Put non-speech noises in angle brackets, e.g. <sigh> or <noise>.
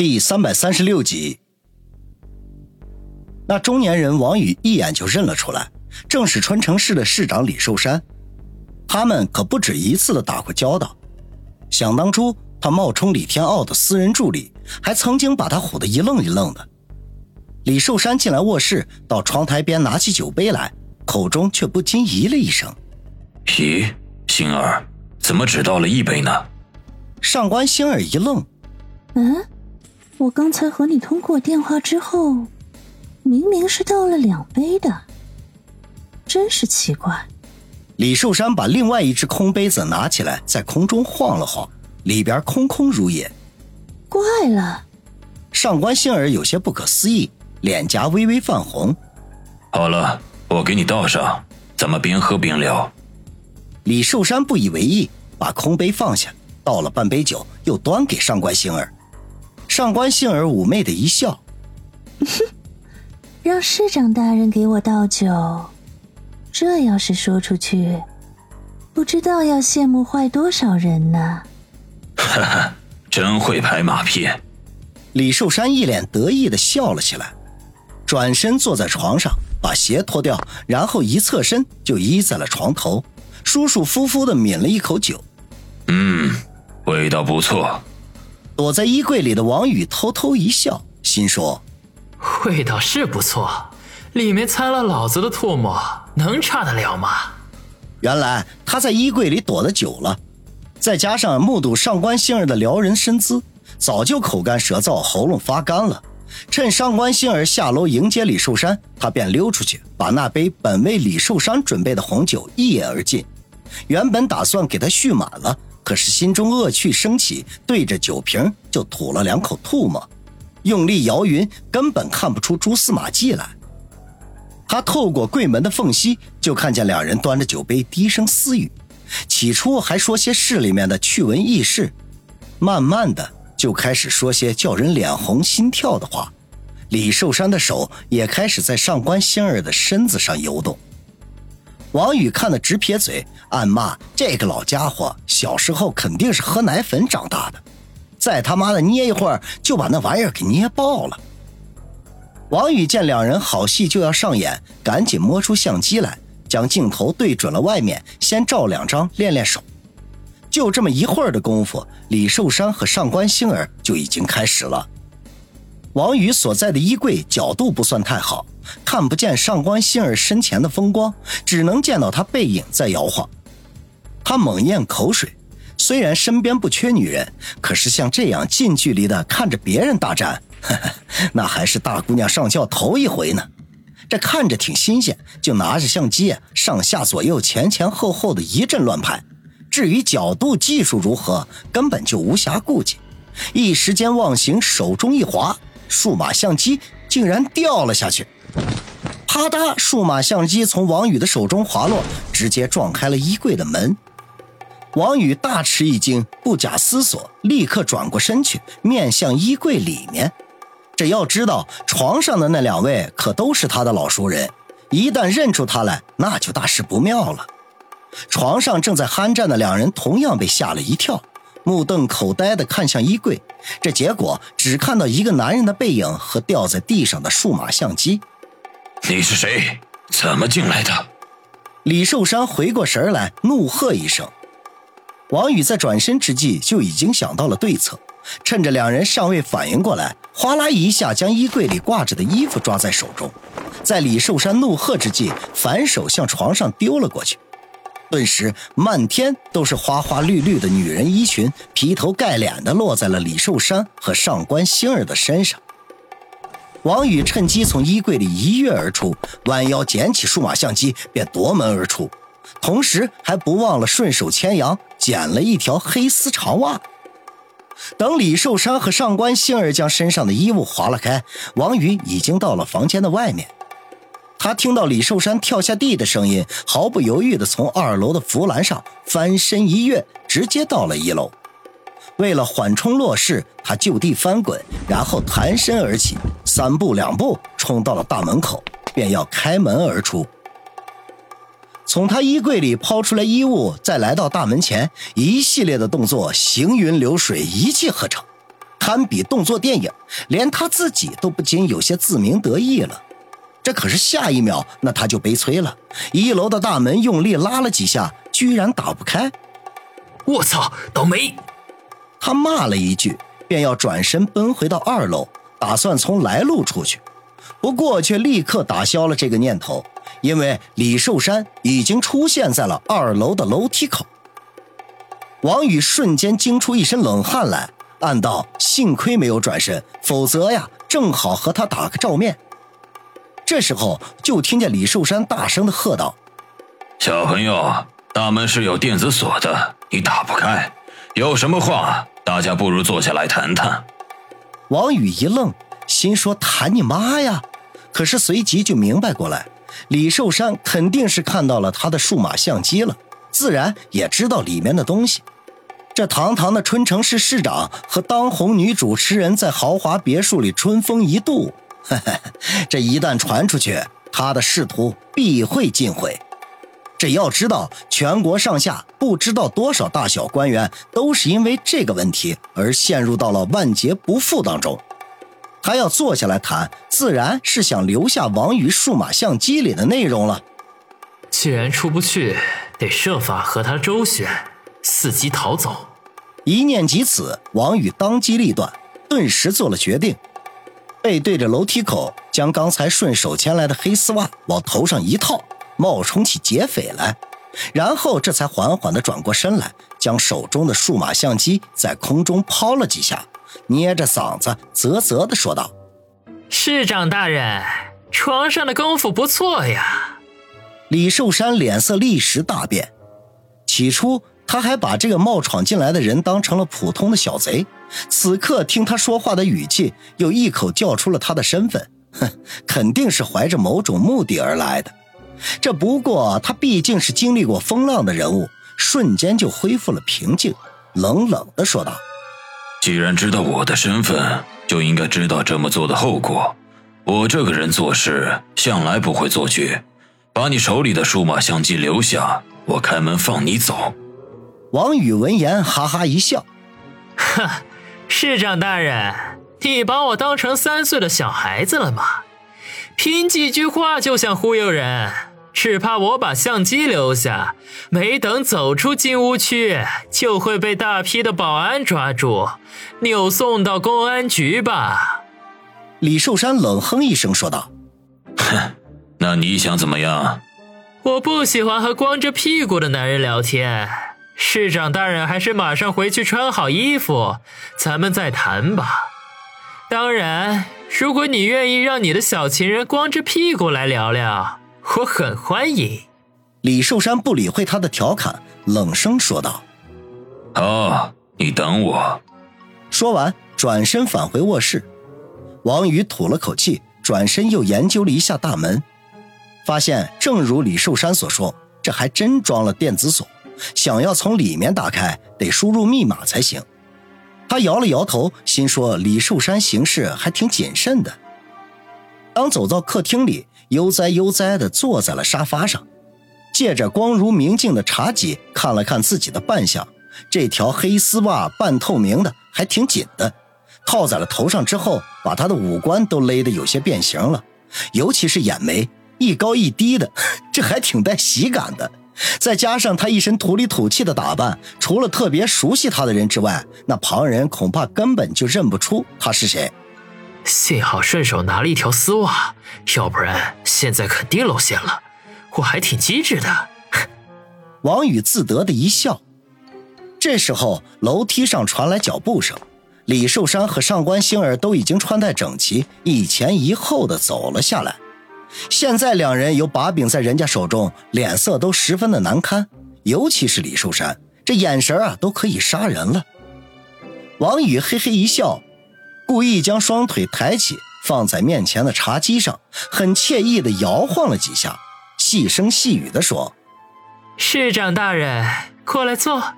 第三百三十六集，那中年人王宇一眼就认了出来，正是春城市的市长李寿山。他们可不止一次的打过交道。想当初，他冒充李天傲的私人助理，还曾经把他唬得一愣一愣的。李寿山进来卧室，到窗台边拿起酒杯来，口中却不禁咦了一声：“咦，星儿，怎么只倒了一杯呢？”上官星儿一愣：“嗯。”我刚才和你通过电话之后，明明是倒了两杯的，真是奇怪。李寿山把另外一只空杯子拿起来，在空中晃了晃，里边空空如也。怪了，上官星儿有些不可思议，脸颊微微泛红。好了，我给你倒上，咱们边喝边聊。李寿山不以为意，把空杯放下，倒了半杯酒，又端给上官星儿。上官杏儿妩媚的一笑，哼，<laughs> 让市长大人给我倒酒，这要是说出去，不知道要羡慕坏多少人呢。哈哈，真会拍马屁。李寿山一脸得意的笑了起来，转身坐在床上，把鞋脱掉，然后一侧身就依在了床头，舒舒服服的抿了一口酒。嗯，味道不错。躲在衣柜里的王宇偷偷一笑，心说：“味道是不错，里面掺了老子的唾沫，能差得了吗？”原来他在衣柜里躲得久了，再加上目睹上官星儿的撩人身姿，早就口干舌燥，喉咙发干了。趁上官星儿下楼迎接李寿山，他便溜出去，把那杯本为李寿山准备的红酒一饮而尽。原本打算给他续满了。可是心中恶趣升起，对着酒瓶就吐了两口唾沫，用力摇匀，根本看不出蛛丝马迹来。他透过柜门的缝隙，就看见两人端着酒杯低声私语，起初还说些市里面的趣闻轶事，慢慢的就开始说些叫人脸红心跳的话。李寿山的手也开始在上官仙儿的身子上游动。王宇看得直撇嘴，暗骂这个老家伙小时候肯定是喝奶粉长大的，再他妈的捏一会儿就把那玩意儿给捏爆了。王宇见两人好戏就要上演，赶紧摸出相机来，将镜头对准了外面，先照两张练练手。就这么一会儿的功夫，李寿山和上官星儿就已经开始了。王宇所在的衣柜角度不算太好。看不见上官心儿身前的风光，只能见到她背影在摇晃。他猛咽口水，虽然身边不缺女人，可是像这样近距离的看着别人大战，呵 <laughs> 呵那还是大姑娘上轿头一回呢。这看着挺新鲜，就拿着相机上下左右前前后后的一阵乱拍。至于角度技术如何，根本就无暇顾及。一时间忘形，手中一滑，数码相机竟然掉了下去。啪嗒！数码相机从王宇的手中滑落，直接撞开了衣柜的门。王宇大吃一惊，不假思索，立刻转过身去，面向衣柜里面。这要知道，床上的那两位可都是他的老熟人，一旦认出他来，那就大事不妙了。床上正在酣战的两人同样被吓了一跳，目瞪口呆的看向衣柜。这结果只看到一个男人的背影和掉在地上的数码相机。你是谁？怎么进来的？李寿山回过神来，怒喝一声。王宇在转身之际就已经想到了对策，趁着两人尚未反应过来，哗啦一下将衣柜里挂着的衣服抓在手中，在李寿山怒喝之际，反手向床上丢了过去。顿时，漫天都是花花绿绿的女人衣裙，劈头盖脸的落在了李寿山和上官星儿的身上。王宇趁机从衣柜里一跃而出，弯腰捡起数码相机，便夺门而出，同时还不忘了顺手牵羊捡了一条黑丝长袜。等李寿山和上官星儿将身上的衣物划了开，王宇已经到了房间的外面。他听到李寿山跳下地的声音，毫不犹豫地从二楼的扶栏上翻身一跃，直接到了一楼。为了缓冲落势，他就地翻滚，然后弹身而起，三步两步冲到了大门口，便要开门而出。从他衣柜里抛出来衣物，再来到大门前，一系列的动作行云流水，一气呵成。堪比动作电影，连他自己都不禁有些自鸣得意了。这可是下一秒，那他就悲催了。一楼的大门用力拉了几下，居然打不开。我操，倒霉！他骂了一句，便要转身奔回到二楼，打算从来路出去。不过却立刻打消了这个念头，因为李寿山已经出现在了二楼的楼梯口。王宇瞬间惊出一身冷汗来，暗道：幸亏没有转身，否则呀，正好和他打个照面。这时候，就听见李寿山大声的喝道：“小朋友，大门是有电子锁的，你打不开。有什么话，大家不如坐下来谈谈。”王宇一愣，心说：“谈你妈呀！”可是随即就明白过来，李寿山肯定是看到了他的数码相机了，自然也知道里面的东西。这堂堂的春城市市长和当红女主持人在豪华别墅里春风一度。<laughs> 这一旦传出去，他的仕途必会尽毁。这要知道，全国上下不知道多少大小官员都是因为这个问题而陷入到了万劫不复当中。他要坐下来谈，自然是想留下王宇数码相机里的内容了。既然出不去，得设法和他周旋，伺机逃走。一念及此，王宇当机立断，顿时做了决定。背对着楼梯口，将刚才顺手牵来的黑丝袜往头上一套，冒充起劫匪来，然后这才缓缓地转过身来，将手中的数码相机在空中抛了几下，捏着嗓子啧啧地说道：“市长大人，床上的功夫不错呀。”李寿山脸色立时大变，起初。他还把这个冒闯进来的人当成了普通的小贼，此刻听他说话的语气，又一口叫出了他的身份，哼，肯定是怀着某种目的而来的。这不过他毕竟是经历过风浪的人物，瞬间就恢复了平静，冷冷的说道：“既然知道我的身份，就应该知道这么做的后果。我这个人做事向来不会做绝，把你手里的数码相机留下，我开门放你走。”王宇闻言，哈哈一笑：“哼，市长大人，你把我当成三岁的小孩子了吗？凭几句话就想忽悠人？只怕我把相机留下，没等走出金屋区，就会被大批的保安抓住，扭送到公安局吧？”李寿山冷哼一声说道：“哼，那你想怎么样？我不喜欢和光着屁股的男人聊天。”市长大人，还是马上回去穿好衣服，咱们再谈吧。当然，如果你愿意让你的小情人光着屁股来聊聊，我很欢迎。李寿山不理会他的调侃，冷声说道：“好，你等我。”说完，转身返回卧室。王宇吐了口气，转身又研究了一下大门，发现正如李寿山所说，这还真装了电子锁。想要从里面打开，得输入密码才行。他摇了摇头，心说李寿山行事还挺谨慎的。当走到客厅里，悠哉悠哉地坐在了沙发上，借着光如明镜的茶几看了看自己的扮相。这条黑丝袜半透明的，还挺紧的，套在了头上之后，把他的五官都勒得有些变形了，尤其是眼眉，一高一低的，<laughs> 这还挺带喜感的。再加上他一身土里土气的打扮，除了特别熟悉他的人之外，那旁人恐怕根本就认不出他是谁。幸好顺手拿了一条丝袜，要不然现在肯定露馅了。我还挺机智的。王宇自得的一笑。这时候，楼梯上传来脚步声，李寿山和上官星儿都已经穿戴整齐，一前一后的走了下来。现在两人有把柄在人家手中，脸色都十分的难堪，尤其是李寿山，这眼神啊都可以杀人了。王宇嘿嘿一笑，故意将双腿抬起，放在面前的茶几上，很惬意的摇晃了几下，细声细语的说：“市长大人，过来坐。”